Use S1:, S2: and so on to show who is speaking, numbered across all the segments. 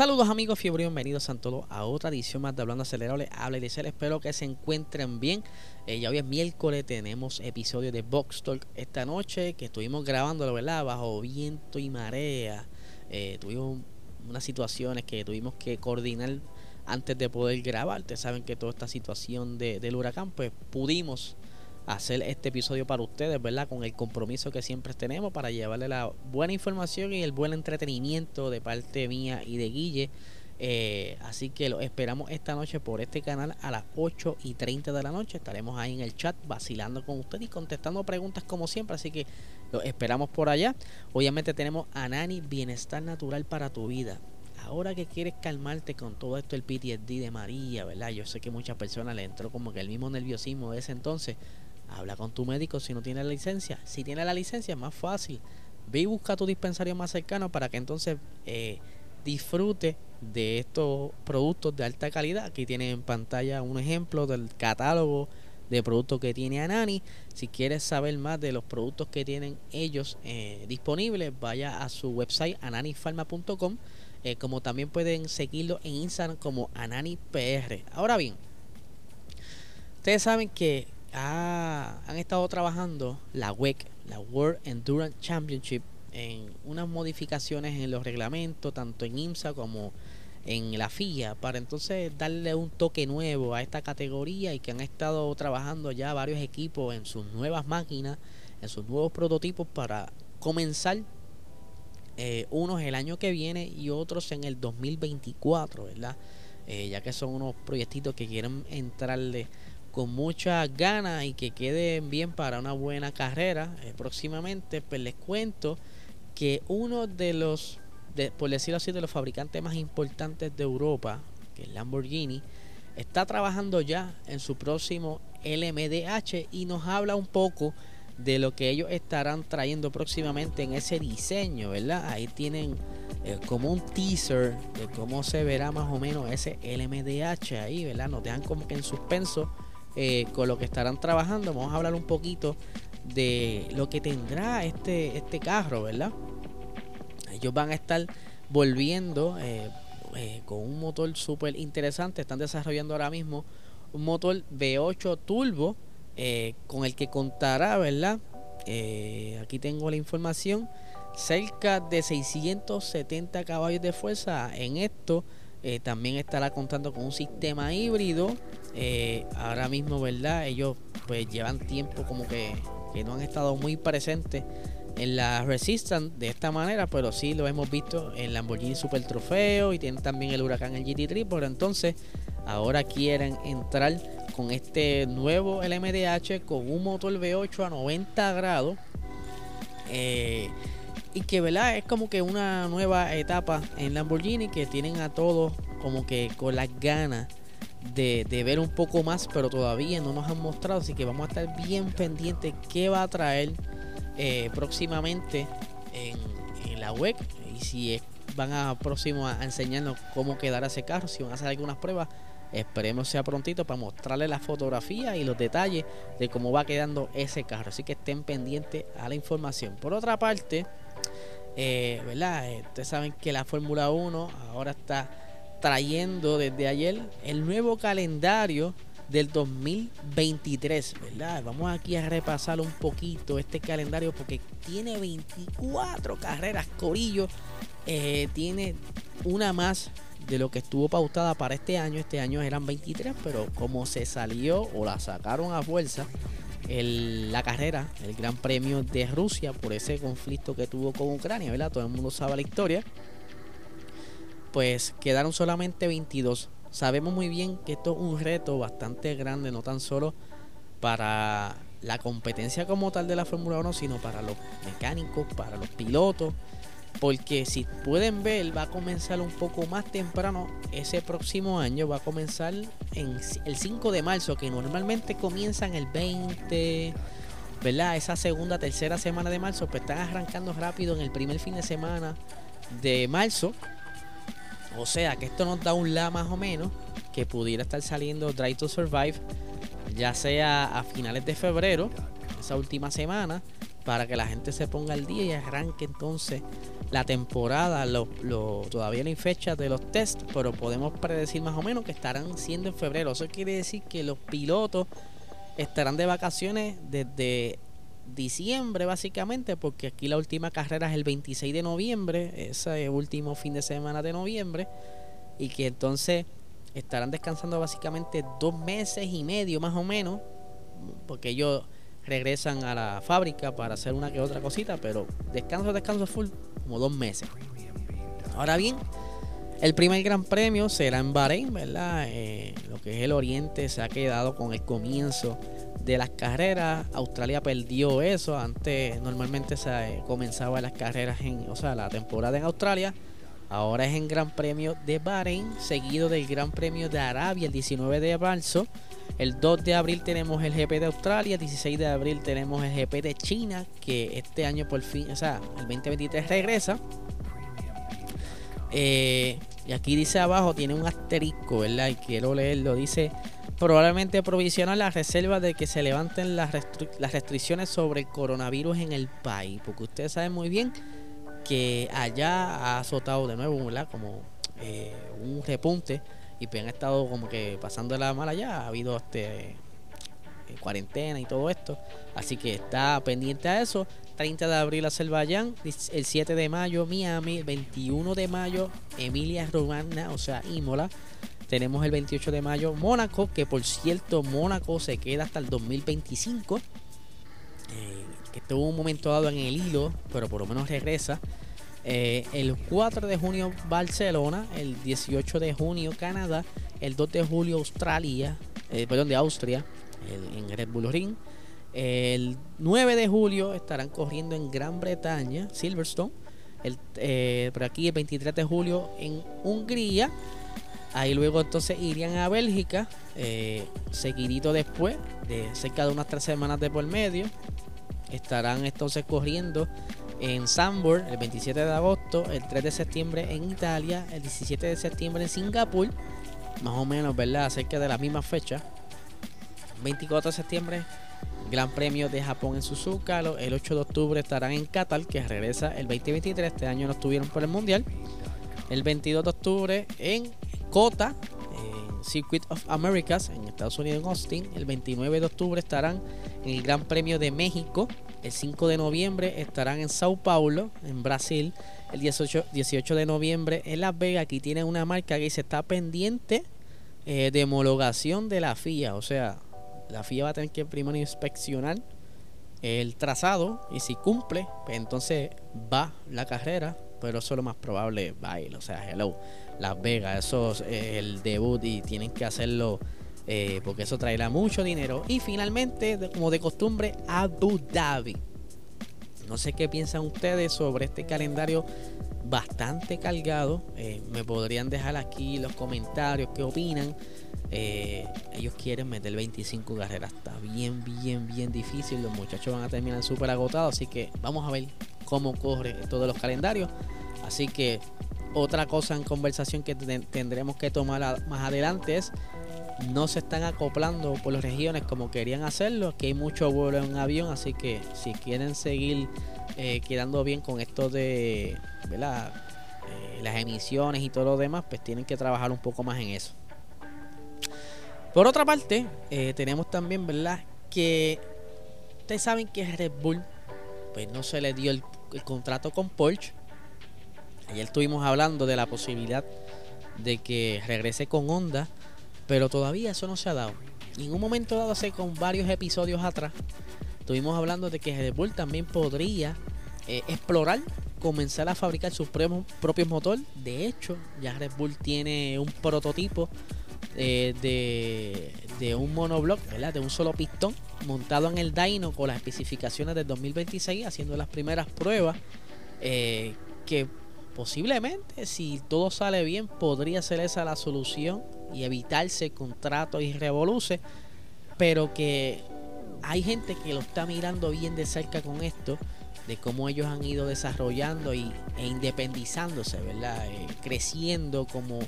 S1: Saludos amigos fiebre, bienvenidos a todos a otra edición más de Hablando Acelerable. Habla y dice, espero que se encuentren bien. Eh, ya hoy es miércoles, tenemos episodio de Box Talk esta noche que estuvimos grabando, ¿verdad? Bajo viento y marea. Eh, tuvimos unas situaciones que tuvimos que coordinar antes de poder grabar. Ustedes saben que toda esta situación de, del huracán, pues pudimos hacer este episodio para ustedes, ¿verdad? Con el compromiso que siempre tenemos para llevarle la buena información y el buen entretenimiento de parte mía y de Guille. Eh, así que lo esperamos esta noche por este canal a las 8 y 30 de la noche. Estaremos ahí en el chat vacilando con ustedes y contestando preguntas como siempre. Así que lo esperamos por allá. Obviamente tenemos a Nani Bienestar Natural para tu vida. Ahora que quieres calmarte con todo esto, el PTSD de María, ¿verdad? Yo sé que muchas personas le entró como que el mismo nerviosismo de ese entonces. Habla con tu médico si no tiene la licencia. Si tiene la licencia, es más fácil. Ve y busca tu dispensario más cercano para que entonces eh, disfrute de estos productos de alta calidad. Aquí tiene en pantalla un ejemplo del catálogo de productos que tiene Anani. Si quieres saber más de los productos que tienen ellos eh, disponibles, vaya a su website ananifarma.com. Eh, como también pueden seguirlo en Instagram como AnaniPR. Ahora bien, ustedes saben que han estado trabajando la WEC, la World Endurance Championship, en unas modificaciones en los reglamentos, tanto en IMSA como en la FIA, para entonces darle un toque nuevo a esta categoría y que han estado trabajando ya varios equipos en sus nuevas máquinas, en sus nuevos prototipos para comenzar eh, unos el año que viene y otros en el 2024, ¿verdad? Eh, ya que son unos proyectitos que quieren entrarle con muchas ganas y que queden bien para una buena carrera eh, próximamente, pues les cuento que uno de los, de, por decirlo así, de los fabricantes más importantes de Europa, que es Lamborghini, está trabajando ya en su próximo LMDH y nos habla un poco de lo que ellos estarán trayendo próximamente en ese diseño, ¿verdad? Ahí tienen eh, como un teaser de cómo se verá más o menos ese LMDH ahí, ¿verdad? Nos dejan como que en suspenso eh, con lo que estarán trabajando. Vamos a hablar un poquito de lo que tendrá este, este carro, ¿verdad? Ellos van a estar volviendo eh, eh, con un motor súper interesante. Están desarrollando ahora mismo un motor V8 turbo con el que contará, ¿verdad? aquí tengo la información. Cerca de 670 caballos de fuerza en esto. También estará contando con un sistema híbrido eh, ahora mismo, ¿verdad? Ellos pues llevan tiempo como que, no han estado muy presentes en la Resistance de esta manera, pero sí lo hemos visto en Lamborghini Super Trofeo y tienen también el Huracán el GT3, pero entonces ahora quieren entrar con este nuevo LMDH con un motor V8 a 90 grados eh, y que verdad es como que una nueva etapa en Lamborghini que tienen a todos como que con las ganas de, ver un poco más, pero todavía no nos han mostrado, así que vamos a estar bien pendientes qué va a traer eh, próximamente en, la web y si van a próximo a, enseñarnos cómo quedará ese carro, si van a hacer algunas pruebas. Esperemos sea prontito para mostrarles la fotografía y los detalles de cómo va quedando ese carro. Así que estén pendientes a la información. Por otra parte, eh, ¿verdad? Eh, ustedes saben que la Fórmula 1 ahora está trayendo desde ayer el nuevo calendario del 2023, ¿verdad? Vamos aquí a repasar un poquito este calendario porque tiene 24 carreras, Corillo. Eh, tiene una más de lo que estuvo pautada para este año. Este año eran 23, pero como se salió o la sacaron a fuerza la carrera, el Gran Premio de Rusia por ese conflicto que tuvo con Ucrania, ¿verdad? Todo el mundo sabe la historia pues quedaron solamente 22. Sabemos muy bien que esto es un reto bastante grande, no tan solo para la competencia como tal de la Fórmula 1, sino para los mecánicos, para los pilotos. Porque si pueden ver va a comenzar un poco más temprano ese próximo año va a comenzar en el 5 de marzo que normalmente comienzan el 20 ¿verdad? esa segunda tercera semana de marzo pues están arrancando rápido en el primer fin de semana de marzo o sea que esto nos da un la más o menos que pudiera estar saliendo Drive to Survive ya sea a finales de febrero esa última semana para que la gente se ponga al día y arranque entonces la temporada, lo, todavía no hay fecha de los test, pero podemos predecir más o menos que estarán siendo en febrero. Eso quiere decir que los pilotos estarán de vacaciones desde diciembre básicamente, porque aquí la última carrera es el 26 de noviembre, ese último fin de semana de noviembre, y que entonces estarán descansando básicamente dos meses y medio más o menos, porque ellos regresan a la fábrica para hacer una que otra cosita, pero descanso, descanso full, como dos meses. Ahora bien, el primer gran premio será en Bahrein, ¿verdad? Eh, lo que es el Oriente se ha quedado con el comienzo de las carreras. Australia perdió eso. Antes normalmente se eh, comenzaba las carreras en, o sea, la temporada en Australia. Ahora es en Gran Premio de Bahrein, seguido del Gran Premio de Arabia el 19 de marzo. El 2 de abril tenemos el GP de Australia, el 16 de abril tenemos el GP de China, que este año por fin, o sea, el 2023 regresa. Eh, y aquí dice abajo, tiene un asterisco, ¿verdad? Y quiero leerlo. Dice, probablemente provisional la reserva de que se levanten las, las restricciones sobre el coronavirus en el país. Porque ustedes saben muy bien que allá ha azotado de nuevo, ¿verdad? Como eh, un repunte y pues han estado como que pasando la mala ya, ha habido este eh, cuarentena y todo esto, así que está pendiente a eso. 30 de abril Azerbaiyán, el 7 de mayo Miami, el 21 de mayo Emilia Romagna, o sea, Imola. Tenemos el 28 de mayo Mónaco, que por cierto Mónaco se queda hasta el 2025. Eh, que estuvo un momento dado en el hilo, pero por lo menos regresa. Eh, el 4 de junio Barcelona, el 18 de junio Canadá, el 2 de julio Australia, eh, perdón, de Austria, en Red Bull Ring. El 9 de julio estarán corriendo en Gran Bretaña, Silverstone. El, eh, por aquí el 23 de julio en Hungría. Ahí luego entonces irían a Bélgica, seguidito después, de cerca de unas tres semanas de por medio. Estarán entonces corriendo en Sambor el 27 de agosto, el 3 de septiembre en Italia, el 17 de septiembre en Singapur, más o menos, ¿verdad? Cerca de la misma fecha. 24 de septiembre, Gran Premio de Japón en Suzuka. El 8 de octubre estarán en Qatar, que regresa el 2023. Este año no estuvieron por el Mundial. El 22 de octubre en Kota, en Circuit of Americas, en Estados Unidos, en Austin. El 29 de octubre estarán en el Gran Premio de México el 5 de noviembre estarán en Sao Paulo, en Brasil. El 18, 18 de noviembre en Las Vegas. Aquí tienen una marca que dice está pendiente eh, de homologación de la FIA. O sea, la FIA va a tener que primero inspeccionar el trazado y si cumple, pues entonces va la carrera. Pero eso es lo más probable, baile. O sea, hello, Las Vegas, eso es el debut y tienen que hacerlo eh, porque eso traerá mucho dinero. Y finalmente, como de costumbre, Abu Dhabi. No sé qué piensan ustedes sobre este calendario bastante cargado. Eh, me podrían dejar aquí los comentarios qué opinan. Eh, ellos quieren meter 25 carreras. Está bien, bien, bien difícil. Los muchachos van a terminar súper agotados. Así que vamos a ver cómo corre todos los calendarios. Así que otra cosa en conversación que tendremos que tomar más adelante es no se están acoplando por las regiones como querían hacerlo. que hay mucho vuelo en avión, así que si quieren seguir eh, quedando bien con esto de eh, las emisiones y todo lo demás, pues tienen que trabajar un poco más en eso. Por otra parte, eh, tenemos también, ¿verdad? Que ustedes saben que Red Bull, pues no se le dio el, el contrato con Porsche. Ayer estuvimos hablando de la posibilidad de que regrese con Honda pero todavía eso no se ha dado. en un momento dado, hace con varios episodios atrás, estuvimos hablando de que Red Bull también podría eh, explorar comenzar a fabricar sus propios motores. De hecho, ya Red Bull tiene un prototipo eh, de, un monoblock, ¿verdad? de un solo pistón, montado en el dyno con las especificaciones del 2026, haciendo las primeras pruebas. Eh, que posiblemente, si todo sale bien, podría ser esa la solución y evitarse contratos y revoluces, pero que hay gente que lo está mirando bien de cerca con esto, de cómo ellos han ido desarrollando y, e independizándose, ¿verdad? Eh, creciendo como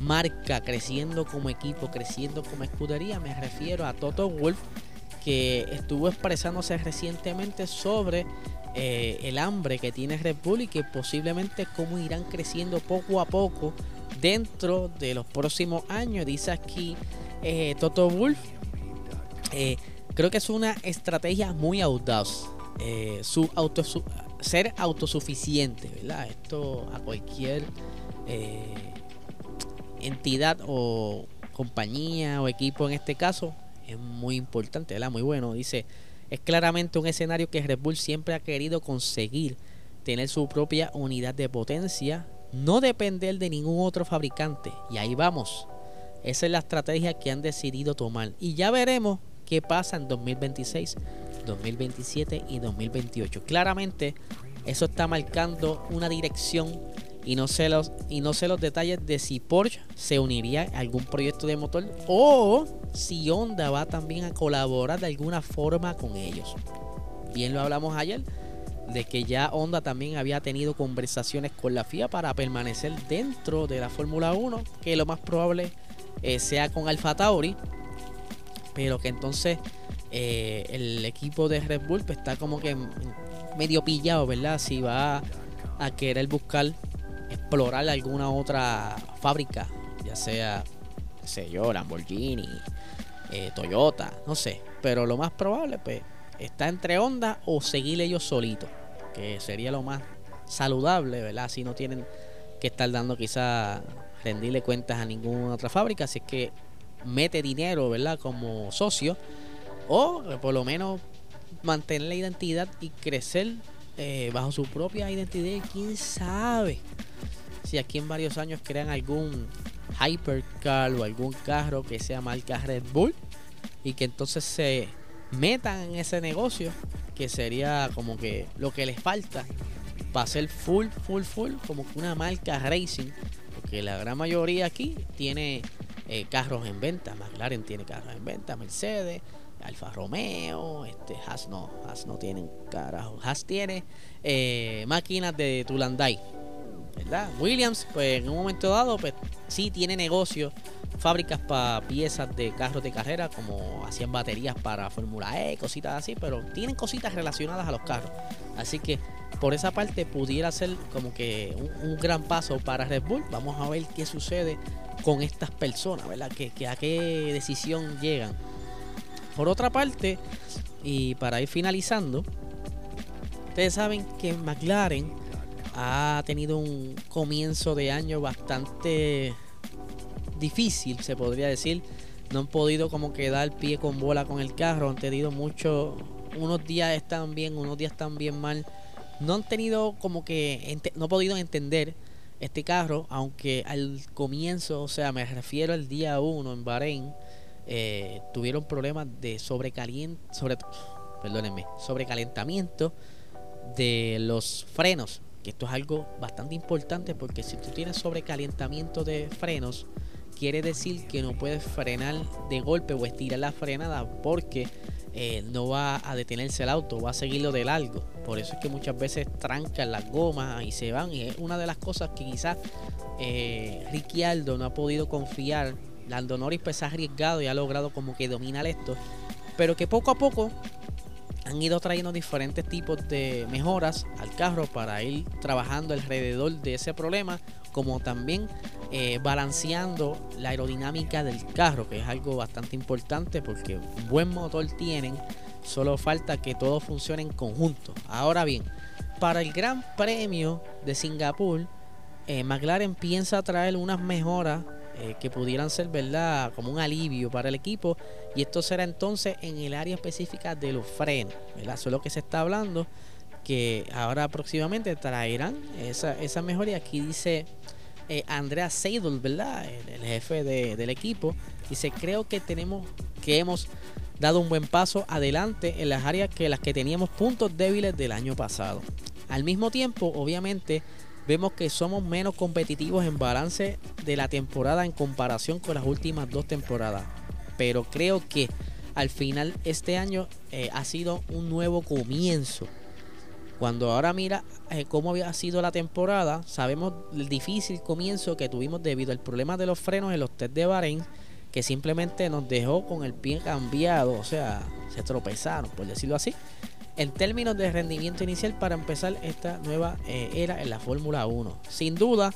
S1: marca, creciendo como equipo, creciendo como escudería. Me refiero a Toto Wolf, que estuvo expresándose recientemente sobre eh, el hambre que tiene Red Bull y posiblemente cómo irán creciendo poco a poco dentro de los próximos años. Dice aquí eh, Toto Wolf. Eh, creo que es una estrategia muy audaz. su auto, ser autosuficiente, ¿verdad? Esto a cualquier entidad o compañía o equipo en este caso es muy importante, ¿verdad? Muy bueno. Dice, es claramente un escenario que Red Bull siempre ha querido conseguir, tener su propia unidad de potencia, no depender de ningún otro fabricante. Y ahí vamos. Esa es la estrategia que han decidido tomar. Y ya veremos qué pasa en 2026, 2027 y 2028. Claramente, eso está marcando una dirección y no sé los y no sé los detalles de si Porsche se uniría a algún proyecto de motor o si Honda va también a colaborar de alguna forma con ellos. Bien lo hablamos ayer de que ya Honda también había tenido conversaciones con la FIA para permanecer dentro de la Fórmula 1, que lo más probable eh, sea con Alfa Tauri, pero que entonces eh, el equipo de Red Bull pues, está como que medio pillado, ¿verdad? Si va a querer buscar explorar alguna otra fábrica, ya sea, qué sé yo, Lamborghini, eh, Toyota, no sé. Pero lo más probable, pues, está entre Honda o seguir ellos solitos, que sería lo más saludable, ¿verdad? Si no tienen que estar dando quizá rendirle cuentas a ninguna otra fábrica, si es que mete dinero, ¿verdad? Como socio, o por lo menos mantener la identidad y crecer eh, bajo su propia identidad. ¿Quién sabe? si aquí en varios años crean algún hypercar o algún carro que sea marca Red Bull y que entonces se metan en ese negocio que sería como que lo que les falta para ser full, full, full, como una marca racing, porque la gran mayoría aquí tiene eh, carros en venta, McLaren tiene carros en venta, Mercedes, Alfa Romeo, este Haas no, Haas no tienen carajo, Haas tiene eh, máquinas de Tulandai, ¿verdad? Williams, pues en un momento dado, pues sí tiene negocio, fábricas para piezas de carros de carrera, como hacían baterías para Fórmula E, cositas así, pero tienen cositas relacionadas a los carros. Así que por esa parte pudiera ser como que un, gran paso para Red Bull. Vamos a ver qué sucede con estas personas, ¿verdad? Que, a qué decisión llegan. Por otra parte, y para ir finalizando, ustedes saben que McLaren ha tenido un comienzo de año bastante difícil, se podría decir. No han podido como quedar pie con bola con el carro, han tenido mucho, unos días están bien, unos días están bien mal. No han tenido como que, no han podido entender este carro, aunque al comienzo, o sea, me refiero al día 1 en Bahrein, eh, tuvieron problemas de sobrecaliente, sobre, perdónenme, sobrecalentamiento de los frenos que esto es algo bastante importante porque si tú tienes sobrecalentamiento de frenos, quiere decir que no puedes frenar de golpe o estirar la frenada porque eh, no va a detenerse el auto, va a seguirlo de largo. Por eso es que muchas veces trancan las gomas y se van. Y es una de las cosas que quizás eh, Ricciardo no ha podido confiar. Lando Norris pues ha arriesgado y ha logrado como que dominar esto. Pero que poco a poco han ido trayendo diferentes tipos de mejoras al carro para ir trabajando alrededor de ese problema, como también eh, balanceando la aerodinámica del carro, que es algo bastante importante porque buen motor tienen, solo falta que todo funcione en conjunto. Ahora bien, para el Gran Premio de Singapur, eh, McLaren piensa traer unas mejoras eh, que pudieran ser, ¿verdad?, como un alivio para el equipo. Y esto será entonces en el área específica de los frenos, ¿verdad? Eso es lo que se está hablando, que ahora próximamente traerán esa, esa mejoría. Aquí dice eh, Andrea Seidel, ¿verdad?, el, jefe del equipo. Dice, creo que tenemos, que hemos dado un buen paso adelante en las áreas que las que teníamos puntos débiles del año pasado. Al mismo tiempo, obviamente, vemos que somos menos competitivos en balance de la temporada en comparación con las últimas dos temporadas. Pero creo que al final este año eh, ha sido un nuevo comienzo. Cuando ahora mira eh, cómo había sido la temporada, sabemos el difícil comienzo que tuvimos debido al problema de los frenos en los test de Bahrein, que simplemente nos dejó con el pie cambiado, o sea, se tropezaron, por decirlo así en términos de rendimiento inicial para empezar esta nueva eh, era en la Fórmula 1. Sin duda,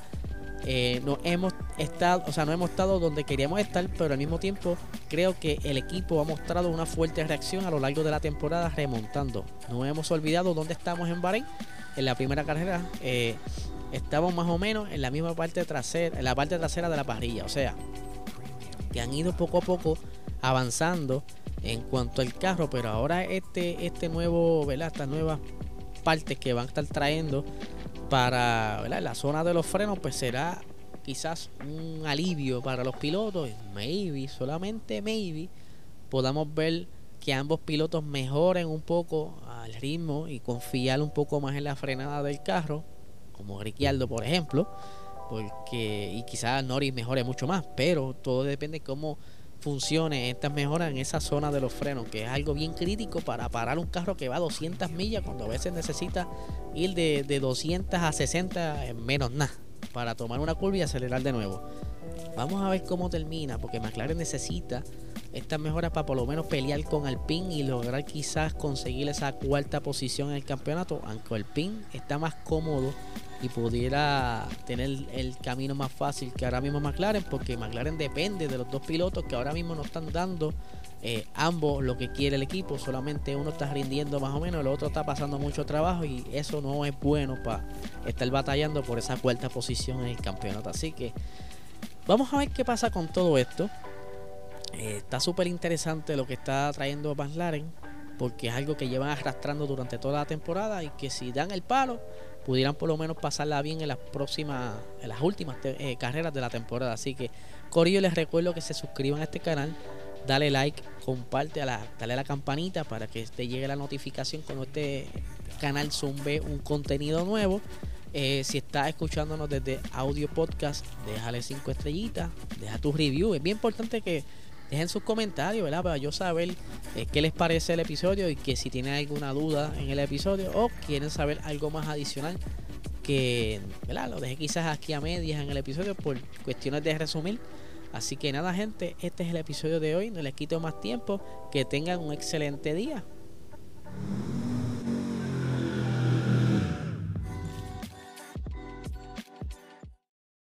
S1: eh, no hemos estado, o sea, no hemos estado donde queríamos estar, pero al mismo tiempo creo que el equipo ha mostrado una fuerte reacción a lo largo de la temporada remontando. No hemos olvidado dónde estamos en Bahrein. En la primera carrera eh, estamos más o menos en la misma parte trasera, en la parte trasera de la parrilla, o sea, que han ido poco a poco avanzando en cuanto al carro, pero ahora este, este nuevo, ¿verdad? Estas nuevas partes que van a estar trayendo para la zona de los frenos, pues será quizás un alivio para los pilotos. Maybe, solamente maybe, podamos ver que ambos pilotos mejoren un poco al ritmo y confiar un poco más en la frenada del carro, como Ricciardo, por ejemplo, porque y quizás Norris mejore mucho más, pero todo depende de cómo funcione estas mejoras en esa zona de los frenos, que es algo bien crítico para parar un carro que va a 200 millas cuando a veces necesita ir de, de 200 a 60 en menos nada para tomar una curva y acelerar de nuevo. Vamos a ver cómo termina, porque McLaren necesita estas mejoras para por lo menos pelear con Alpine y lograr quizás conseguir esa cuarta posición en el campeonato, aunque Alpine está más cómodo y pudiera tener el camino más fácil que ahora mismo McLaren, porque McLaren depende de los dos pilotos que ahora mismo no están dando eh, ambos lo que quiere el equipo, solamente uno está rindiendo más o menos, el otro está pasando mucho trabajo y eso no es bueno para estar batallando por esa cuarta posición en el campeonato. Así que vamos a ver qué pasa con todo esto. Eh, está súper interesante lo que está trayendo McLaren porque es algo que llevan arrastrando durante toda la temporada y que si dan el palo pudieran por lo menos pasarla bien en las próximas, en las últimas eh, carreras de la temporada. Así que, Corillo, les recuerdo que se suscriban a este canal, dale like, comparte, a la, dale la campanita para que te llegue la notificación cuando este canal zumbe un contenido nuevo. Eh, si estás escuchándonos desde audio podcast, déjale cinco estrellitas, deja tu review. Es bien importante que dejen sus comentarios, ¿verdad? Para yo saber eh, qué les parece el episodio y que si tienen alguna duda en el episodio o quieren saber algo más adicional que, ¿verdad? Lo dejé quizás aquí a medias en el episodio por cuestiones de resumir. Así que nada, gente, este es el episodio de hoy. No les quito más tiempo. Que tengan un excelente día.